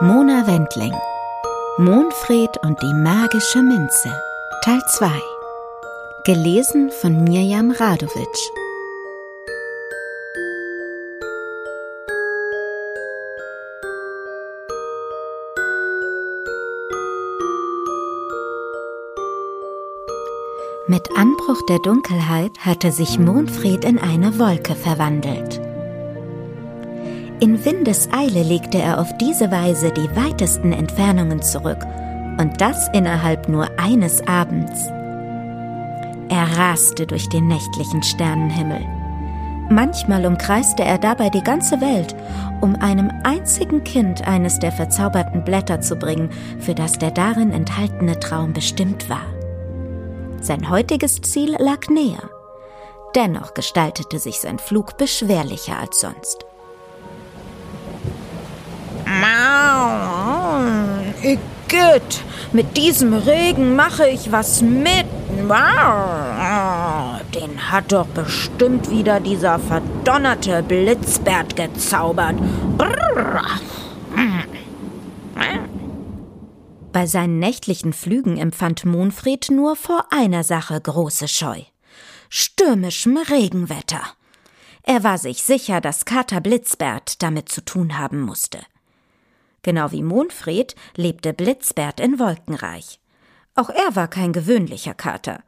Mona Wendling Monfred und die magische Minze Teil 2 Gelesen von Mirjam Radowitsch Mit Anbruch der Dunkelheit hatte sich Monfred in eine Wolke verwandelt. In Windeseile legte er auf diese Weise die weitesten Entfernungen zurück, und das innerhalb nur eines Abends. Er raste durch den nächtlichen Sternenhimmel. Manchmal umkreiste er dabei die ganze Welt, um einem einzigen Kind eines der verzauberten Blätter zu bringen, für das der darin enthaltene Traum bestimmt war. Sein heutiges Ziel lag näher. Dennoch gestaltete sich sein Flug beschwerlicher als sonst. Igitt, mit diesem Regen mache ich was mit. Den hat doch bestimmt wieder dieser verdonnerte Blitzbert gezaubert. Bei seinen nächtlichen Flügen empfand Monfred nur vor einer Sache große Scheu. Stürmischem Regenwetter. Er war sich sicher, dass Kater Blitzbert damit zu tun haben musste. Genau wie Monfred lebte Blitzbert in Wolkenreich. Auch er war kein gewöhnlicher Kater.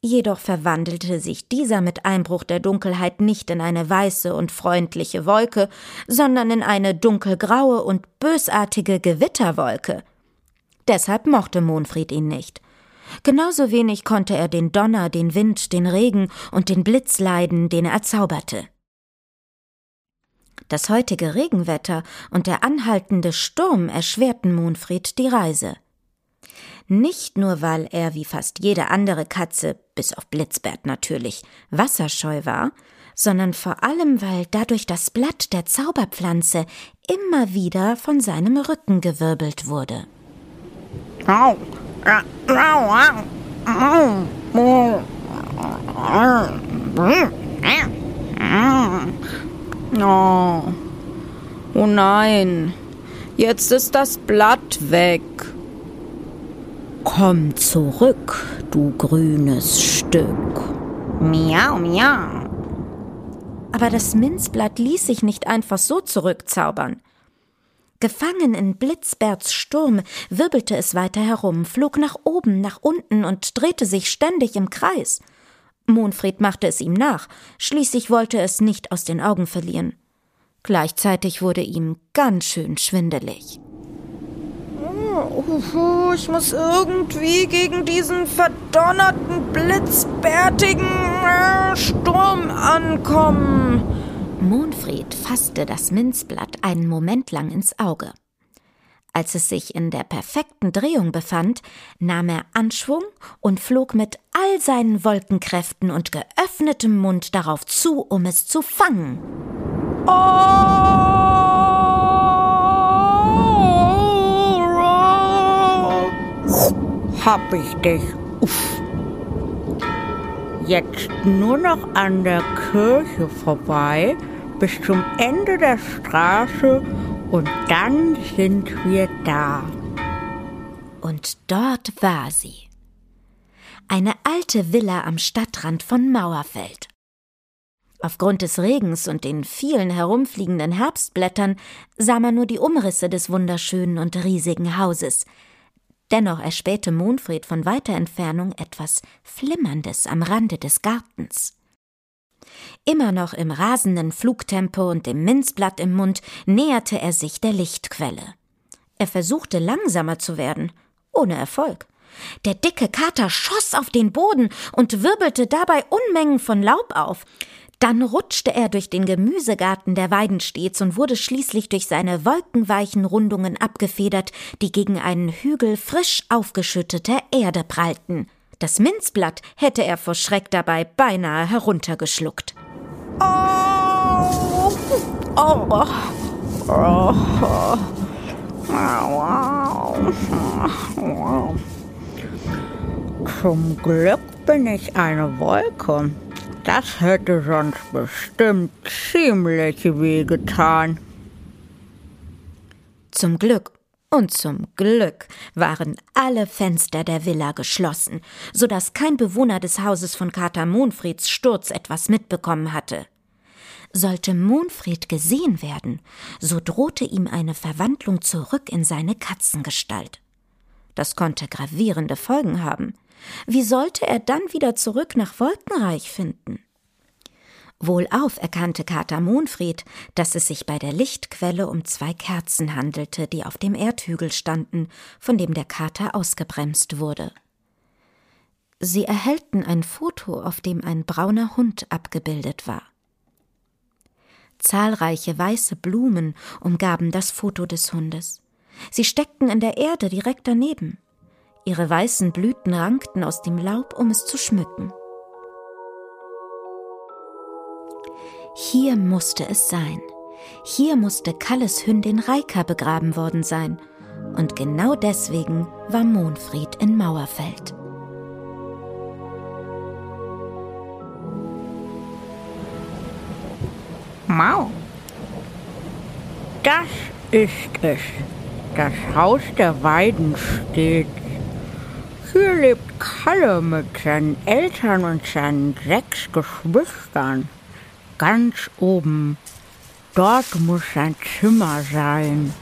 Jedoch verwandelte sich dieser mit Einbruch der Dunkelheit nicht in eine weiße und freundliche Wolke, sondern in eine dunkelgraue und bösartige Gewitterwolke. Deshalb mochte Monfried ihn nicht. Genauso wenig konnte er den Donner, den Wind, den Regen und den Blitz leiden, den er erzauberte. Das heutige Regenwetter und der anhaltende Sturm erschwerten Monfried die Reise. Nicht nur, weil er wie fast jede andere Katze, bis auf Blitzbert natürlich, wasserscheu war, sondern vor allem, weil dadurch das Blatt der Zauberpflanze immer wieder von seinem Rücken gewirbelt wurde. Oh. oh nein, jetzt ist das Blatt weg. Komm zurück, du grünes Stück. Miau, miau. Aber das Minzblatt ließ sich nicht einfach so zurückzaubern. Gefangen in Blitzberts Sturm wirbelte es weiter herum, flog nach oben, nach unten und drehte sich ständig im Kreis. Monfred machte es ihm nach, schließlich wollte es nicht aus den Augen verlieren. Gleichzeitig wurde ihm ganz schön schwindelig. Oh, ich muss irgendwie gegen diesen verdonnerten, blitzbärtigen äh, Sturm ankommen. Monfred fasste das Minzblatt einen Moment lang ins Auge. Als es sich in der perfekten Drehung befand, nahm er Anschwung und flog mit all seinen Wolkenkräften und geöffnetem Mund darauf zu, um es zu fangen. Oh! Hab ich dich. Uff. Jetzt nur noch an der Kirche vorbei bis zum Ende der Straße und dann sind wir da. Und dort war sie. Eine alte Villa am Stadtrand von Mauerfeld. Aufgrund des Regens und den vielen herumfliegenden Herbstblättern sah man nur die Umrisse des wunderschönen und riesigen Hauses. Dennoch erspähte Monfred von weiter Entfernung etwas Flimmerndes am Rande des Gartens. Immer noch im rasenden Flugtempo und dem Minzblatt im Mund näherte er sich der Lichtquelle. Er versuchte langsamer zu werden, ohne Erfolg. Der dicke Kater schoss auf den Boden und wirbelte dabei Unmengen von Laub auf. Dann rutschte er durch den Gemüsegarten der Weidenstets und wurde schließlich durch seine wolkenweichen Rundungen abgefedert, die gegen einen Hügel frisch aufgeschütteter Erde prallten. Das Minzblatt hätte er vor Schreck dabei beinahe heruntergeschluckt. Oh! Oh! Oh! Zum Glück bin ich eine Wolke. Das hätte sonst bestimmt ziemlich wehgetan. Zum Glück und zum Glück waren alle Fenster der Villa geschlossen, so dass kein Bewohner des Hauses von Kater Monfrieds Sturz etwas mitbekommen hatte. Sollte Monfried gesehen werden, so drohte ihm eine Verwandlung zurück in seine Katzengestalt. Das konnte gravierende Folgen haben. Wie sollte er dann wieder zurück nach Wolkenreich finden? Wohlauf erkannte Kater Monfried, dass es sich bei der Lichtquelle um zwei Kerzen handelte, die auf dem Erdhügel standen, von dem der Kater ausgebremst wurde. Sie erhellten ein Foto, auf dem ein brauner Hund abgebildet war. Zahlreiche weiße Blumen umgaben das Foto des Hundes. Sie steckten in der Erde direkt daneben. Ihre weißen Blüten rankten aus dem Laub, um es zu schmücken. Hier musste es sein. Hier musste Kalles Hündin Reika begraben worden sein. Und genau deswegen war Monfried in Mauerfeld. Mau. Das ist es. Das Haus der Weiden steht. Hier lebt Kalle mit seinen Eltern und seinen sechs Geschwistern ganz oben. Dort muss sein Zimmer sein.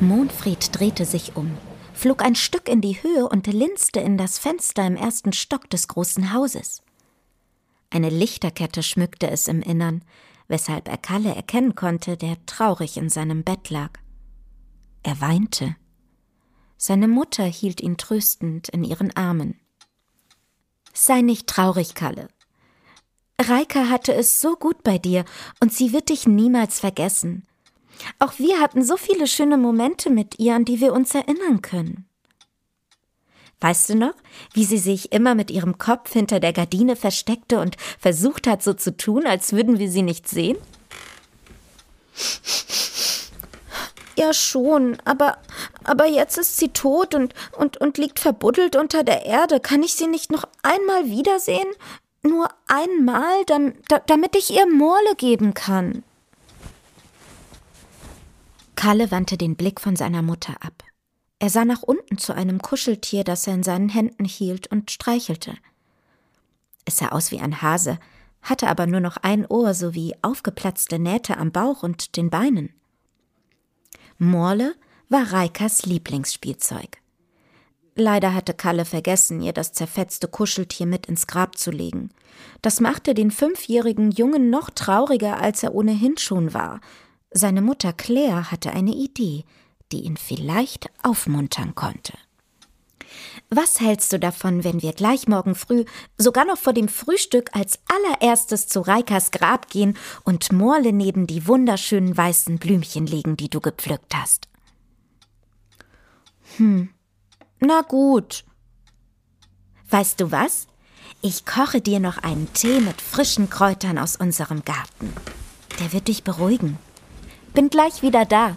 Mondfried drehte sich um, flog ein Stück in die Höhe und linste in das Fenster im ersten Stock des großen Hauses. Eine Lichterkette schmückte es im Innern, weshalb er Kalle erkennen konnte, der traurig in seinem Bett lag. Er weinte. Seine Mutter hielt ihn tröstend in ihren Armen. Sei nicht traurig, Kalle, Reika hatte es so gut bei dir und sie wird dich niemals vergessen. Auch wir hatten so viele schöne Momente mit ihr, an die wir uns erinnern können. Weißt du noch, wie sie sich immer mit ihrem Kopf hinter der Gardine versteckte und versucht hat, so zu tun, als würden wir sie nicht sehen? Ja, schon, aber, aber jetzt ist sie tot und, und, und liegt verbuddelt unter der Erde. Kann ich sie nicht noch einmal wiedersehen? Nur einmal, damit ich ihr Morle geben kann. Kalle wandte den Blick von seiner Mutter ab. Er sah nach unten zu einem Kuscheltier, das er in seinen Händen hielt und streichelte. Es sah aus wie ein Hase, hatte aber nur noch ein Ohr sowie aufgeplatzte Nähte am Bauch und den Beinen. Morle war Reikas Lieblingsspielzeug. Leider hatte Kalle vergessen, ihr das zerfetzte Kuscheltier mit ins Grab zu legen. Das machte den fünfjährigen Jungen noch trauriger, als er ohnehin schon war. Seine Mutter Claire hatte eine Idee, die ihn vielleicht aufmuntern konnte. Was hältst du davon, wenn wir gleich morgen früh, sogar noch vor dem Frühstück, als allererstes zu Reikas Grab gehen und Morle neben die wunderschönen weißen Blümchen legen, die du gepflückt hast? Hm, na gut. Weißt du was? Ich koche dir noch einen Tee mit frischen Kräutern aus unserem Garten. Der wird dich beruhigen. Bin gleich wieder da.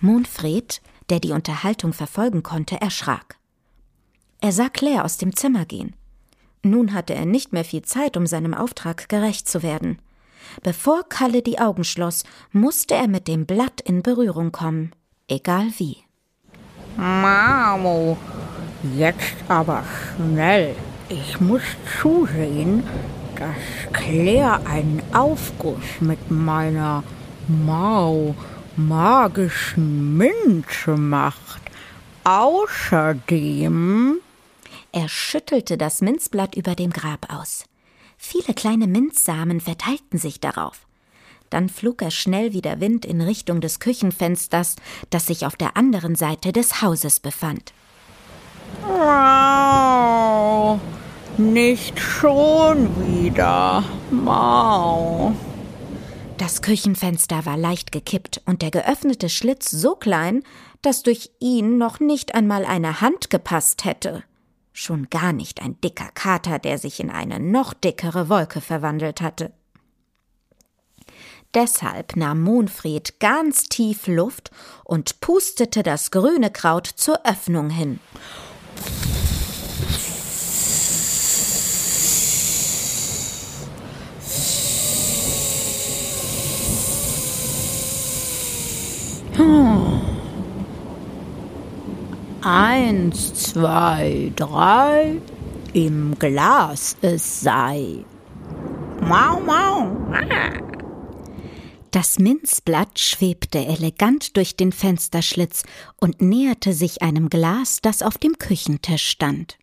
Monfred, der die Unterhaltung verfolgen konnte, erschrak. Er sah Claire aus dem Zimmer gehen. Nun hatte er nicht mehr viel Zeit, um seinem Auftrag gerecht zu werden. Bevor Kalle die Augen schloss, musste er mit dem Blatt in Berührung kommen, egal wie. Mamo, jetzt aber schnell. Ich muss zusehen, dass Claire einen Aufguss mit meiner Mau magischen Minze macht. Außerdem. Er schüttelte das Minzblatt über dem Grab aus. Viele kleine Minzsamen verteilten sich darauf. Dann flog er schnell wie der Wind in Richtung des Küchenfensters, das sich auf der anderen Seite des Hauses befand. Wow, nicht schon wieder. Mau. Das Küchenfenster war leicht gekippt und der geöffnete Schlitz so klein, dass durch ihn noch nicht einmal eine Hand gepasst hätte schon gar nicht ein dicker Kater, der sich in eine noch dickere Wolke verwandelt hatte. Deshalb nahm Monfried ganz tief Luft und pustete das grüne Kraut zur Öffnung hin. Eins, zwei, drei, im Glas es sei. Mau, mau. Das Minzblatt schwebte elegant durch den Fensterschlitz und näherte sich einem Glas, das auf dem Küchentisch stand.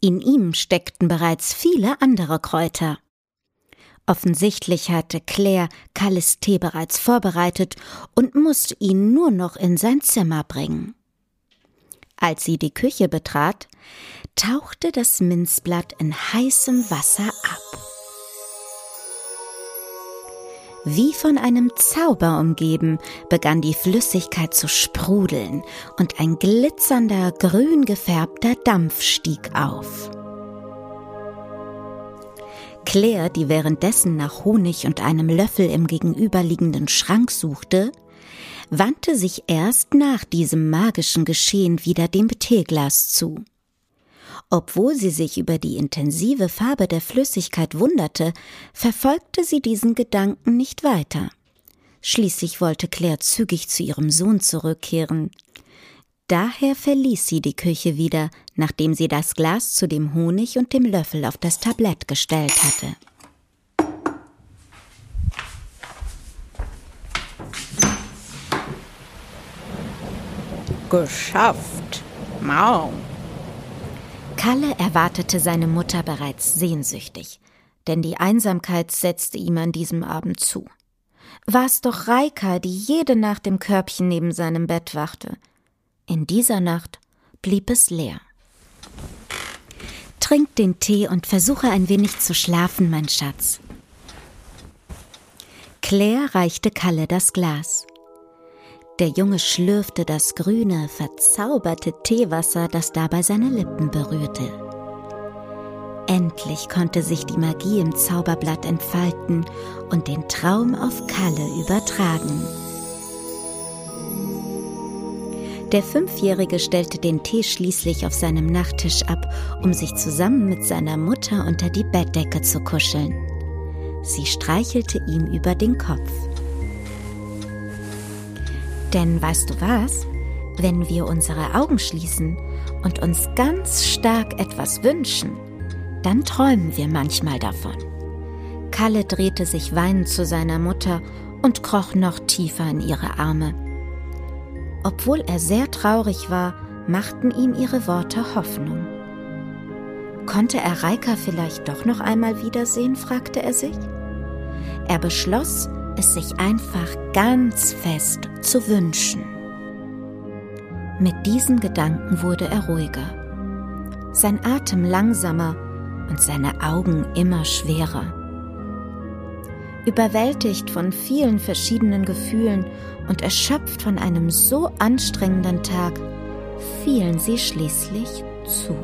In ihm steckten bereits viele andere Kräuter. Offensichtlich hatte Claire Kalles Tee bereits vorbereitet und musste ihn nur noch in sein Zimmer bringen. Als sie die Küche betrat, tauchte das Minzblatt in heißem Wasser ab. Wie von einem Zauber umgeben, begann die Flüssigkeit zu sprudeln und ein glitzernder, grün gefärbter Dampf stieg auf. Claire, die währenddessen nach Honig und einem Löffel im gegenüberliegenden Schrank suchte, wandte sich erst nach diesem magischen Geschehen wieder dem Teeglas zu. Obwohl sie sich über die intensive Farbe der Flüssigkeit wunderte, verfolgte sie diesen Gedanken nicht weiter. Schließlich wollte Claire zügig zu ihrem Sohn zurückkehren. Daher verließ sie die Küche wieder, nachdem sie das Glas zu dem Honig und dem Löffel auf das Tablett gestellt hatte. Geschafft. Mau. Kalle erwartete seine Mutter bereits sehnsüchtig, denn die Einsamkeit setzte ihm an diesem Abend zu. War es doch Reika, die jede Nacht im Körbchen neben seinem Bett wachte. In dieser Nacht blieb es leer. Trink den Tee und versuche ein wenig zu schlafen, mein Schatz. Claire reichte Kalle das Glas. Der Junge schlürfte das grüne, verzauberte Teewasser, das dabei seine Lippen berührte. Endlich konnte sich die Magie im Zauberblatt entfalten und den Traum auf Kalle übertragen. Der Fünfjährige stellte den Tee schließlich auf seinem Nachttisch ab, um sich zusammen mit seiner Mutter unter die Bettdecke zu kuscheln. Sie streichelte ihm über den Kopf. Denn weißt du was? Wenn wir unsere Augen schließen und uns ganz stark etwas wünschen, dann träumen wir manchmal davon. Kalle drehte sich weinend zu seiner Mutter und kroch noch tiefer in ihre Arme. Obwohl er sehr traurig war, machten ihm ihre Worte Hoffnung. Konnte er Reika vielleicht doch noch einmal wiedersehen? fragte er sich. Er beschloss, es sich einfach ganz fest zu wünschen. Mit diesem Gedanken wurde er ruhiger, sein Atem langsamer und seine Augen immer schwerer. Überwältigt von vielen verschiedenen Gefühlen und erschöpft von einem so anstrengenden Tag, fielen sie schließlich zu.